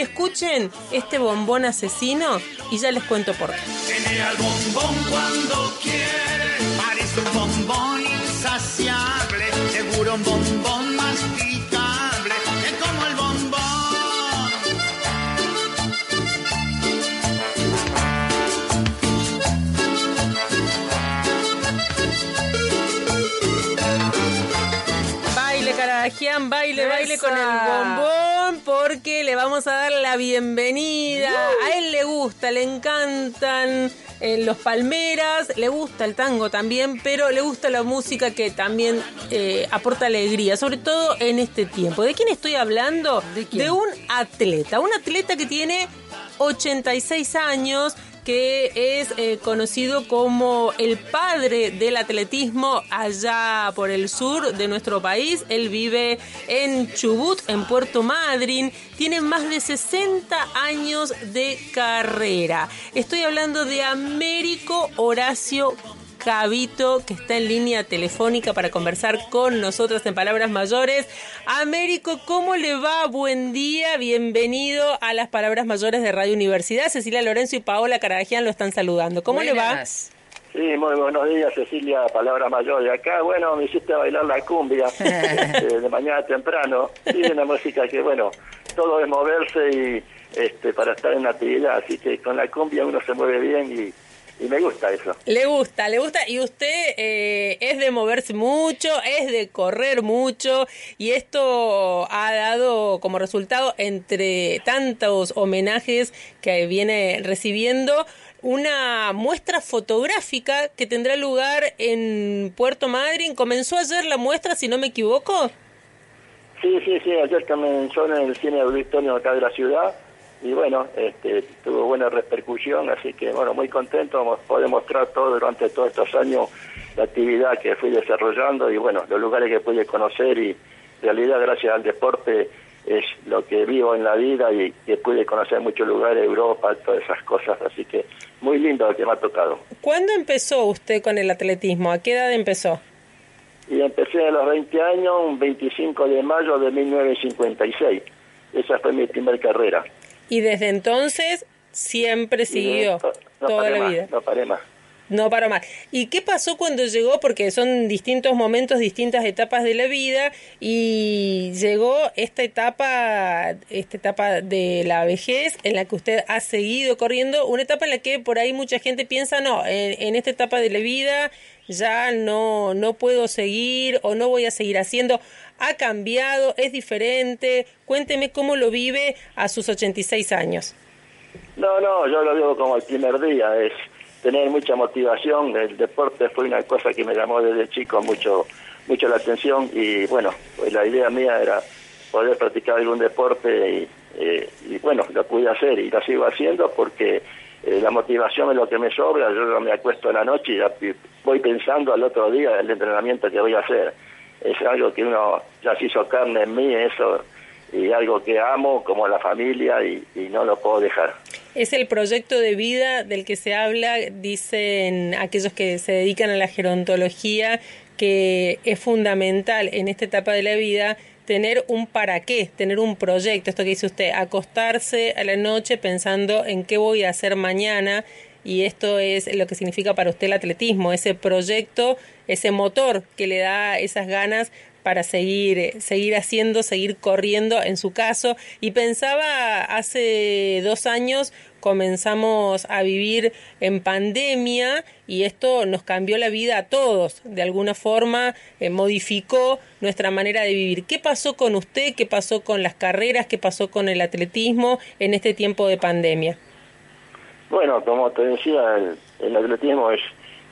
Escuchen este bombón asesino y ya les cuento por qué. Tiene al bombón cuando quiere, parece un bombón insaciable, seguro un bombón masticable, es como el bombón. Baile, carajian, baile, baile con el bombón le vamos a dar la bienvenida. A él le gusta, le encantan eh, los palmeras, le gusta el tango también, pero le gusta la música que también eh, aporta alegría, sobre todo en este tiempo. ¿De quién estoy hablando? quién? un atleta, un atleta que tiene 86 años que es eh, conocido como el padre del atletismo allá por el sur de nuestro país. Él vive en Chubut, en Puerto Madryn. Tiene más de 60 años de carrera. Estoy hablando de Américo Horacio Javito, que está en línea telefónica para conversar con nosotros en Palabras Mayores. Américo, ¿cómo le va? Buen día, bienvenido a las Palabras Mayores de Radio Universidad. Cecilia Lorenzo y Paola Caragian lo están saludando. ¿Cómo le va? Sí, muy buenos días, Cecilia, palabra mayor. Y acá, bueno, me hiciste bailar la cumbia este, de mañana temprano. Sí, una música que, bueno, todo es moverse y este, para estar en actividad. Así que con la cumbia uno se mueve bien y, y me gusta eso. Le gusta, le gusta. Y usted eh, es de moverse mucho, es de correr mucho. Y esto ha dado como resultado, entre tantos homenajes que viene recibiendo, una muestra fotográfica que tendrá lugar en Puerto Madryn. ¿Comenzó ayer la muestra, si no me equivoco? Sí, sí, sí, ayer comenzó en el cine auditorio acá de la ciudad y bueno, este, tuvo buena repercusión, así que bueno, muy contento de poder mostrar todo durante todos estos años la actividad que fui desarrollando y bueno, los lugares que pude conocer y en realidad gracias al deporte es lo que vivo en la vida y que pude conocer muchos lugares, Europa, todas esas cosas, así que muy lindo lo que me ha tocado. ¿Cuándo empezó usted con el atletismo? ¿A qué edad empezó? Y empecé a los 20 años, un 25 de mayo de 1956. Esa fue mi primer carrera. Y desde entonces siempre siguió No- no toda paré la más, vida. No paré más. No paró más. ¿Y qué pasó cuando llegó? Porque son distintos momentos, distintas etapas de la vida y llegó esta etapa, esta etapa de la vejez en la que usted ha seguido corriendo, una etapa en la que por ahí mucha gente piensa, no, en, esta etapa de la vida ya no, no puedo seguir o no voy a seguir haciendo. ¿Ha cambiado? ¿Es diferente? Cuénteme cómo lo vive a sus 86 años. No, no, yo lo digo como el primer día, es tener mucha motivación. El deporte fue una cosa que me llamó desde chico mucho, mucho la atención y bueno, pues la idea mía era poder practicar algún deporte y, eh, y bueno, lo pude hacer y lo sigo haciendo porque eh, la motivación es lo que me sobra. Yo me acuesto en la noche y voy pensando al otro día el entrenamiento que voy a hacer. Es algo que uno ya se hizo carne en mí, eso, y algo que amo como la familia y no lo puedo dejar. Es el proyecto de vida del que se habla, dicen aquellos que se dedican a la gerontología, que es fundamental en esta etapa de la vida tener un para qué, tener un proyecto, esto que dice usted, acostarse a la noche pensando en qué voy a hacer mañana y esto es lo que significa para usted el atletismo, ese proyecto, ese motor que le da esas ganas para seguir, eh, seguir haciendo, seguir corriendo en su caso. Y pensaba hace dos años comenzamos a vivir en pandemia y esto nos cambió la vida a todos, de alguna forma eh, modificó nuestra manera de vivir. ¿Qué pasó con usted? ¿Qué pasó con las carreras? ¿Qué pasó con el atletismo en este tiempo de pandemia? Bueno, como te decía, el, el atletismo es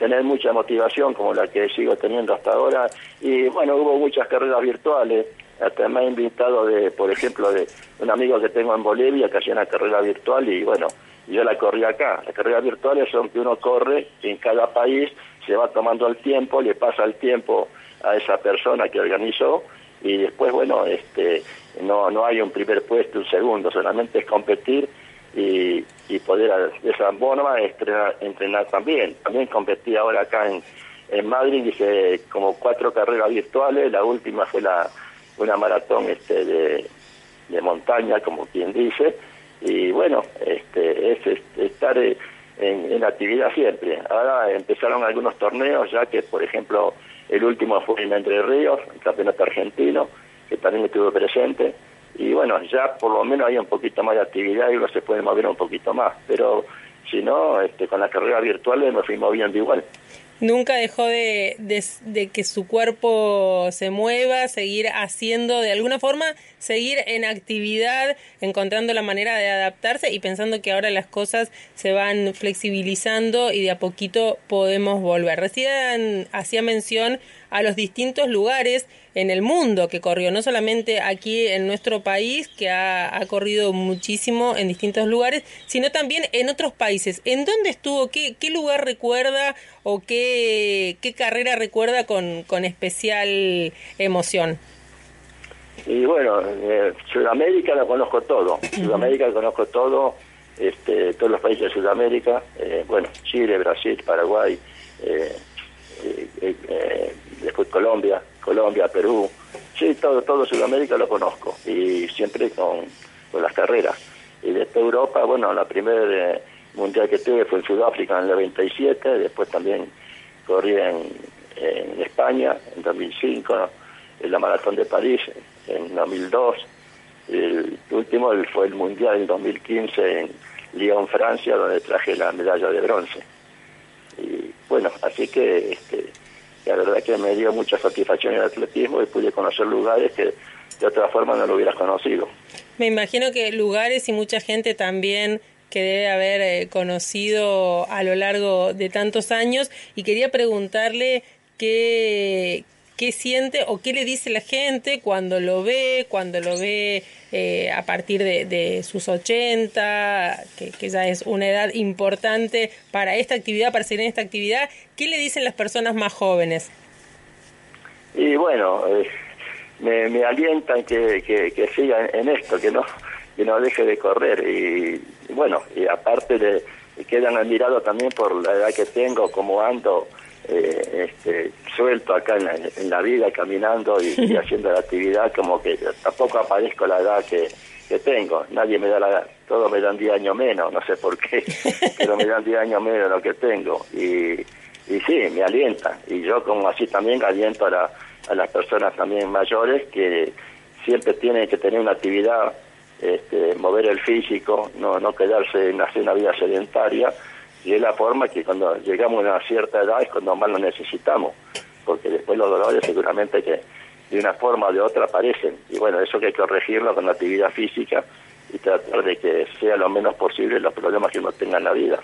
tener mucha motivación como la que sigo teniendo hasta ahora y bueno, hubo muchas carreras virtuales, hasta me ha invitado de, por ejemplo, de un amigo que tengo en Bolivia que hacía una carrera virtual y bueno, yo la corrí acá. Las carreras virtuales son que uno corre en cada país, se va tomando el tiempo, le pasa el tiempo a esa persona que organizó y después, bueno, este, no, no hay un primer puesto, un segundo, solamente es competir y, y poder de esa forma entrenar, entrenar también. También competí ahora acá en, en Madrid, hice como cuatro carreras virtuales, la última fue la una maratón este de, de montaña, como quien dice, y bueno, este, es, estar en, en, actividad siempre. Ahora empezaron algunos torneos, ya que por ejemplo el último fue en Entre Ríos, el campeonato argentino, que también estuve presente, y bueno, ya por lo menos hay un poquito más de actividad y uno se puede mover un poquito más, pero si no, este, con las carreras virtuales me fui moviendo igual nunca dejó de, de, que su cuerpo se mueva, seguir haciendo de alguna forma, seguir en actividad, encontrando la manera de adaptarse y pensando que ahora las cosas se van flexibilizando y de a poquito podemos volver. Recién hacía mención a los distintos lugares en el mundo que corrió, no solamente aquí en nuestro país, que ha, corrido muchísimo en distintos lugares, sino también en otros países. ¿En dónde estuvo? ¿Qué, qué lugar recuerda o qué, qué carrera recuerda con, con especial emoción? Y bueno, eh, Sudamérica lo conozco todo, Sudamérica lo conozco todo, este, todos los países de Sudamérica, eh, bueno, Chile, Brasil, Paraguay, eh, eh después Colombia, Colombia, Perú, sí, todo, todo Sudamérica lo conozco y siempre con, con las carreras. Y después Europa, bueno, la primera eh, mundial que tuve fue en Sudáfrica en el 97, después también corrí en, en España en 2005, en la Maratón de París en 2002, el último fue el mundial en 2015 en Lyon, Francia, donde traje la medalla de bronce. Bueno, así que este, la verdad que me dio mucha satisfacción el atletismo y pude conocer lugares que de otra forma no lo hubieras conocido. Me imagino que lugares y mucha gente también que debe haber eh, conocido a lo largo de tantos años y quería preguntarle qué, qué siente o qué le dice la gente cuando lo ve, cuando lo ve eh, a partir de, sus 80, que, ya es una edad importante para esta actividad, para seguir en esta actividad. ¿Qué le dicen las personas más jóvenes? Y bueno, eh, me, alientan que, que, siga en, esto, que no, que no deje de correr. Y, bueno, y aparte de, quedan admirados también por la edad que tengo, como ando eh, este, suelto acá en la, vida, caminando y, haciendo la actividad, como que tampoco aparezco la edad que, tengo. Nadie me da la edad, todos me dan 10 años menos, no sé por qué, pero me dan 10 años menos de lo que tengo. Y, y sí, me alienta. Y yo como así también aliento a, a las personas también mayores que siempre tienen que tener una actividad, este, mover el físico, no, no quedarse en hacer una vida sedentaria y es la forma que cuando llegamos a una cierta edad es cuando más lo necesitamos, porque después los dolores seguramente que de una forma o de otra aparecen. Y bueno, eso que hay que corregirlo con la actividad física y tratar de que sea lo menos posible los problemas que uno tenga en la vida.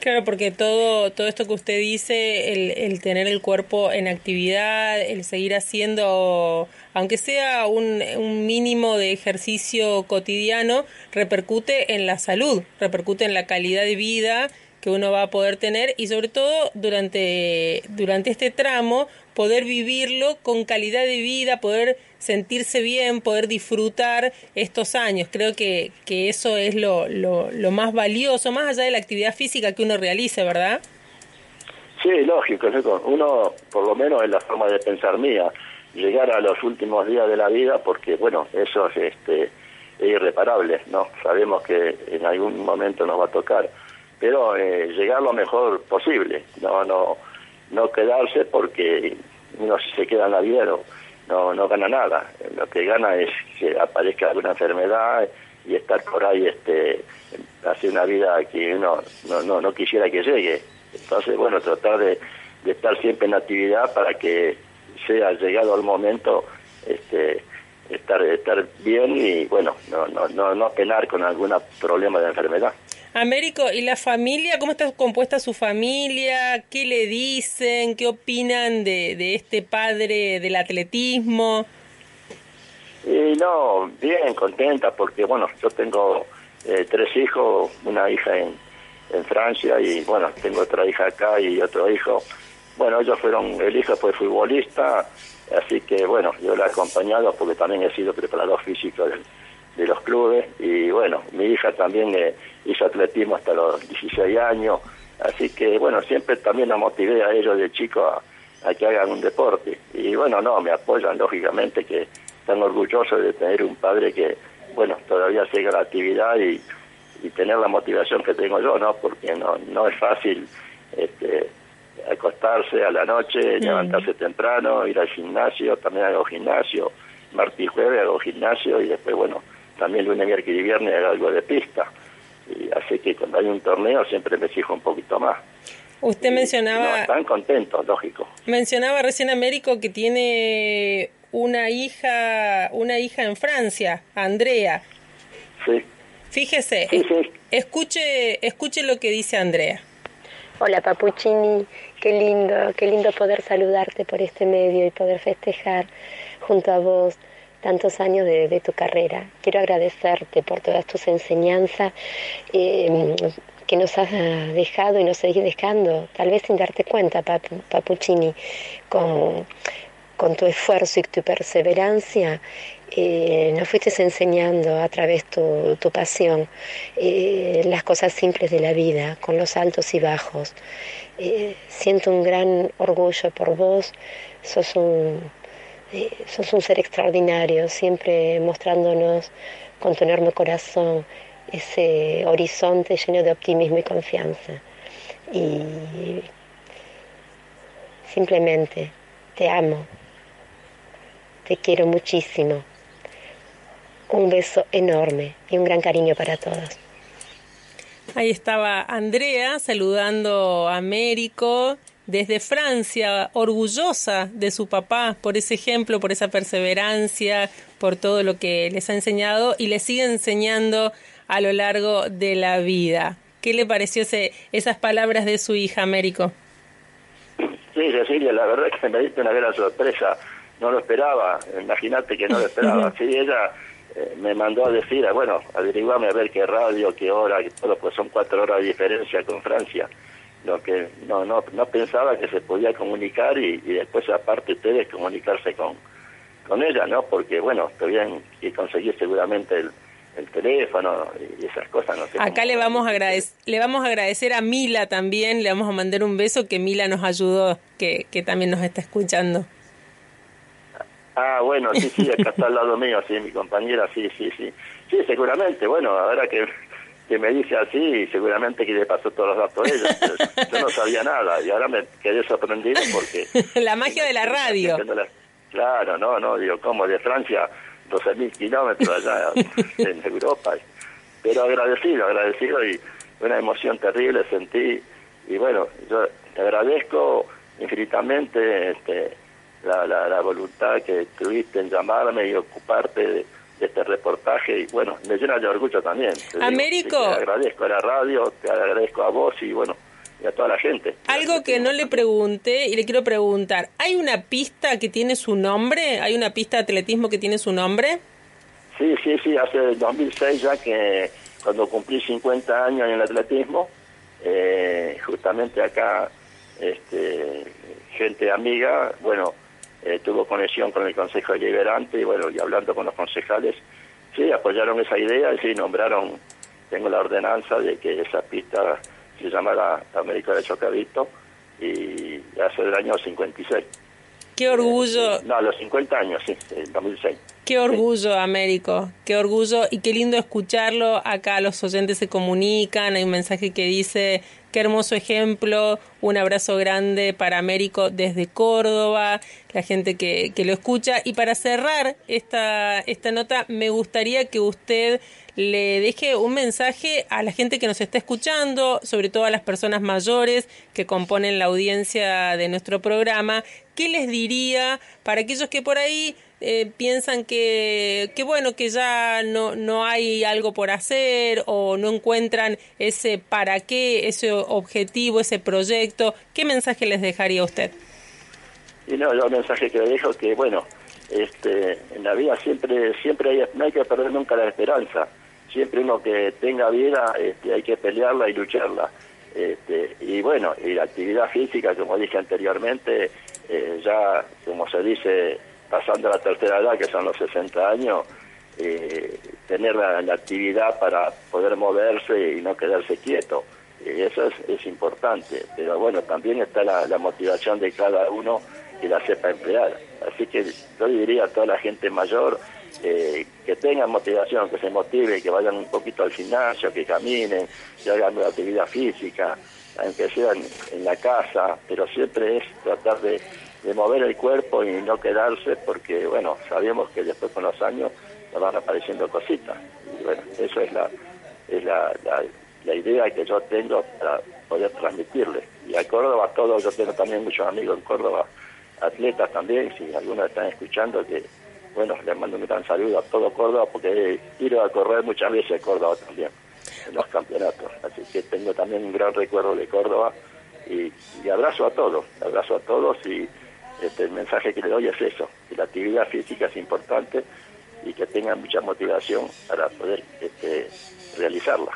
Claro, porque todo, todo esto que usted dice, el, el tener el cuerpo en actividad, el seguir haciendo, aunque sea un, un mínimo de ejercicio cotidiano, repercute en la salud, repercute en la calidad de vida que uno va a poder tener y sobre todo durante, durante este tramo poder vivirlo con calidad de vida, poder sentirse bien, poder disfrutar estos años. Creo que, que eso es lo, lo, más valioso, más allá de la actividad física que uno realice, ¿verdad? Sí, lógico, uno, por lo menos es la forma de pensar mía, llegar a los últimos días de la vida, porque bueno, eso es, este, es irreparable, ¿no? Sabemos que en algún momento nos va a tocar pero eh, llegar lo mejor posible, no no no quedarse porque uno si se queda en la vida no, no, gana nada, lo que gana es que aparezca alguna enfermedad y estar por ahí este hacer una vida que uno no, no, no quisiera que llegue. Entonces, bueno, tratar de, de estar siempre en actividad para que sea llegado el momento este estar estar bien y bueno, no no no, no penar con algún problema de enfermedad. Américo, ¿y la familia? ¿Cómo está compuesta su familia? ¿Qué le dicen? ¿Qué opinan de, de este padre del atletismo? Y no, bien, contenta, porque bueno, yo tengo eh, tres hijos, una hija en, en Francia y bueno, tengo otra hija acá y otro hijo. Bueno, ellos fueron, el hijo fue futbolista, así que bueno, yo la he acompañado porque también he sido preparador físico de, de los clubes. Y bueno, mi hija también eh, hizo atletismo hasta los 16 años, así que bueno, siempre también la motivé a ellos de chicos a, a que hagan un deporte. Y bueno, no, me apoyan lógicamente que están orgullosos de tener un padre que bueno, todavía sigue la actividad y, y tener la motivación que tengo yo, ¿no? Porque no, no es fácil este, acostarse a la noche, levantarse temprano, ir al gimnasio, también hago gimnasio, martes y jueves hago gimnasio y después, bueno, también lunes, miércoles y viernes hago algo de pista. Y así que cuando hay un torneo siempre me exijo un poquito más. Usted Y, mencionaba... no, están contentos, lógico. Mencionaba recién Américo que tiene una hija, una hija en Francia, Andrea. Sí, Fíjese, Sí, sí. escuche, escuche lo que dice Andrea. Hola Papuchini, qué lindo, qué lindo poder saludarte por este medio y poder festejar junto a vos tantos años de, tu carrera. Quiero agradecerte por todas tus enseñanzas eh, que nos has dejado y nos seguís dejando, tal vez sin darte cuenta, Papu- Papuchini, con, con tu esfuerzo y tu perseverancia. Eh, nos fuiste enseñando a través tu, tu pasión eh, las cosas simples de la vida, con los altos y bajos. Eh, siento un gran orgullo por vos, sos un, eh, sos un ser extraordinario, siempre mostrándonos con tu enorme corazón ese horizonte lleno de optimismo y confianza. Y simplemente te amo, te quiero muchísimo. Un beso enorme y un gran cariño para todos. Ahí estaba Andrea saludando a Américo desde Francia, orgullosa de su papá por ese ejemplo, por esa perseverancia, por todo lo que les ha enseñado y les sigue enseñando a lo largo de la vida. ¿Qué le pareció ese, esas palabras de su hija, Américo? Sí, Cecilia, la verdad es que me diste una gran sorpresa. No lo esperaba, imagínate que no lo esperaba. Sí, ella eh, me mandó a decir, ah, bueno, averiguame a ver qué radio, qué hora, qué todo, pues son cuatro horas de diferencia con Francia. Lo que no no no pensaba que se podía comunicar y, y después, aparte, ustedes comunicarse con, con ella, ¿no? Porque, bueno, tuvieron que conseguir seguramente el, el teléfono y esas cosas, no sé. Acá cómo- le vamos a agradecer, le vamos a agradecer a Mila también, le vamos a mandar un beso que Mila nos ayudó, que, que también nos está escuchando. Ah, bueno, sí, sí, acá está al lado mío, sí, mi compañera, sí, sí, sí. Sí, seguramente, bueno, ahora que, que me dice así, seguramente que le pasó todos los datos a ella. pero yo no sabía nada y ahora me quedé sorprendido porque... La magia de la radio. Claro, no, no, digo, ¿cómo? De Francia, 12.000 kilómetros allá en Europa. Pero agradecido, agradecido y una emoción terrible sentí. Y bueno, yo te agradezco infinitamente este, la, la, la voluntad que tuviste en llamarme y ocuparte de, de este reportaje. Y bueno, me llena de orgullo también. digo. Américo. Te agradezco a la radio, te agradezco a vos y bueno, y a toda la gente. Algo que no le pregunté y le quiero preguntar, ¿hay una pista que tiene su nombre? ¿Hay una pista de atletismo que tiene su nombre? Sí, sí, sí, hace 2006 ya que cuando cumplí 50 años en el atletismo, eh, justamente acá este, gente amiga, bueno, eh, tuvo conexión con el Consejo Deliberante y bueno, y hablando con los concejales, sí, apoyaron esa idea y sí, nombraron, tengo la ordenanza de que esa pista se llamara América de Chocavito y hace el año 56. Qué orgullo, No, los 50 años, sí, en 2006. qué orgullo, Américo, qué orgullo y qué lindo escucharlo. Acá los oyentes se comunican, hay un mensaje que dice, qué hermoso ejemplo, un abrazo grande para Américo desde Córdoba, la gente que, que lo escucha. Y para cerrar esta, esta nota, me gustaría que usted le deje un mensaje a la gente que nos está escuchando, sobre todo a las personas mayores que componen la audiencia de nuestro programa. ¿Qué les diría para aquellos que por ahí eh, piensan que, que bueno, que ya no, no hay algo por hacer o no encuentran ese para qué, ese objetivo, ese proyecto? ¿Qué mensaje les dejaría usted? Y no, yo mensaje que le dejo es que, bueno, este, en la vida siempre siempre hay, no hay que perder nunca la esperanza. Siempre uno que tenga vida este, hay que pelearla y lucharla. Este, y bueno, y la actividad física, como dije anteriormente, eh, ya, como se dice, pasando la tercera edad, que son los 60 años, eh, tener la, actividad para poder moverse y no quedarse quieto. Y eso es, importante, pero bueno, también está la, la motivación de cada uno que la sepa emplear. Así que yo diría a toda la gente mayor eh, que tengan motivación, que se motive, que vayan un poquito al gimnasio, que caminen, que hagan una actividad física, aunque sean en la casa, pero siempre es tratar de, mover el cuerpo y no quedarse, porque bueno, sabemos que después con los años nos van apareciendo cositas. Y bueno, eso es la, es la, la, idea que yo tengo para poder transmitirle. Y a Córdoba, todos, yo tengo también muchos amigos en Córdoba, atletas también, si algunos están escuchando, que bueno, les mando un gran saludo a todo Córdoba, porque he ido a correr muchas veces a Córdoba también, en los campeonatos. Así que tengo también un gran recuerdo de Córdoba y, abrazo a todos, abrazo a todos y este, el mensaje que le doy es eso, que la actividad física es importante y que tengan mucha motivación para poder este, realizarla.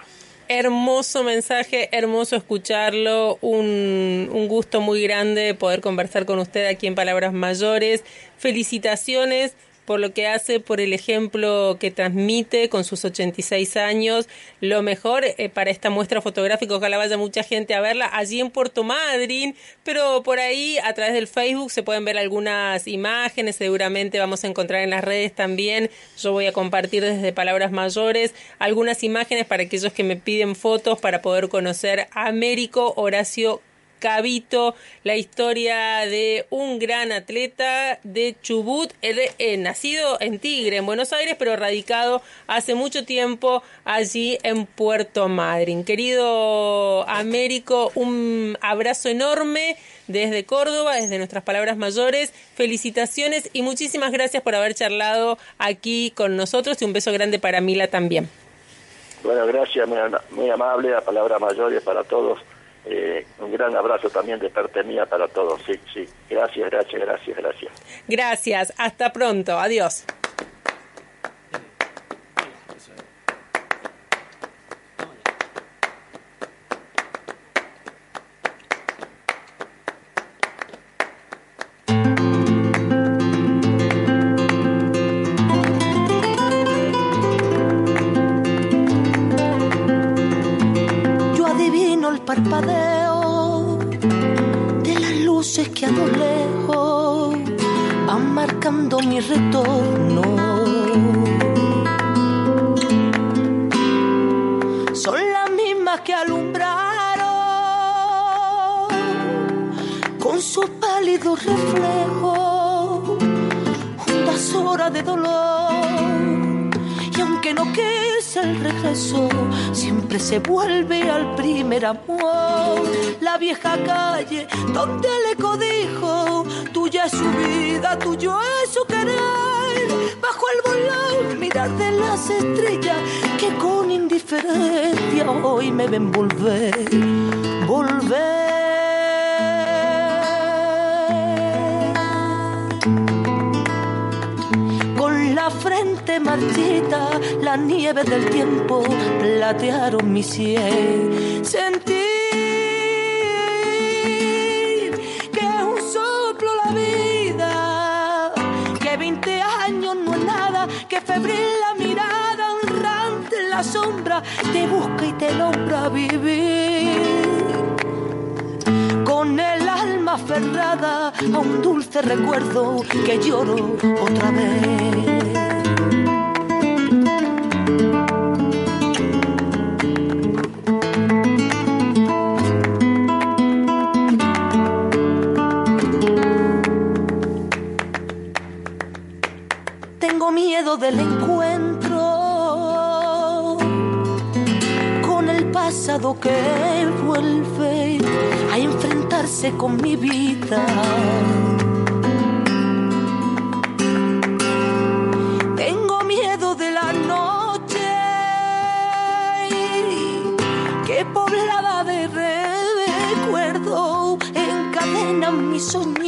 Hermoso mensaje, hermoso escucharlo, un, un gusto muy grande poder conversar con usted aquí en Palabras Mayores. Felicitaciones por lo que hace, por el ejemplo que transmite con sus 86 años. Lo mejor eh, para esta muestra fotográfica, ojalá vaya mucha gente a verla allí en Puerto Madryn, pero por ahí a través del Facebook se pueden ver algunas imágenes, seguramente vamos a encontrar en las redes también. Yo voy a compartir desde Palabras Mayores algunas imágenes para aquellos que me piden fotos para poder conocer a Américo Horacio Cabito, la historia de un gran atleta de Chubut, eh, nacido en Tigre, en Buenos Aires, pero radicado hace mucho tiempo allí en Puerto Madryn. Querido Américo, un abrazo enorme desde Córdoba, desde nuestras palabras mayores. Felicitaciones y muchísimas gracias por haber charlado aquí con nosotros y un beso grande para Mila también. Bueno, gracias, muy, muy amable, a palabras mayores para todos eh, un gran abrazo también de parte mía para todos. Sí, sí. Gracias, gracias, gracias, gracias. Gracias. Hasta pronto. Adiós. de las luces que a lo lejos van marcando mi retorno. Son las mismas que alumbraron con su pálido reflejo unas horas de dolor y aunque no quede se vuelve al primer amor. La vieja calle donde le codijo, tuya es su vida, tuyo es su querer. Bajo el volante mirar de las estrellas que con indiferencia hoy me ven volver, volver. Frente marchita, la nieve del tiempo platearon mi cielo. Sentí que es un soplo la vida, que 20 años no es nada, que febril la mirada, honrante en la sombra, te busca y te nombra vivir. Con el alma aferrada a un dulce recuerdo que lloro otra vez. Del encuentro con el pasado que vuelve a enfrentarse con mi vida. Tengo miedo de la noche que poblada de recuerdo encadena mi soñar,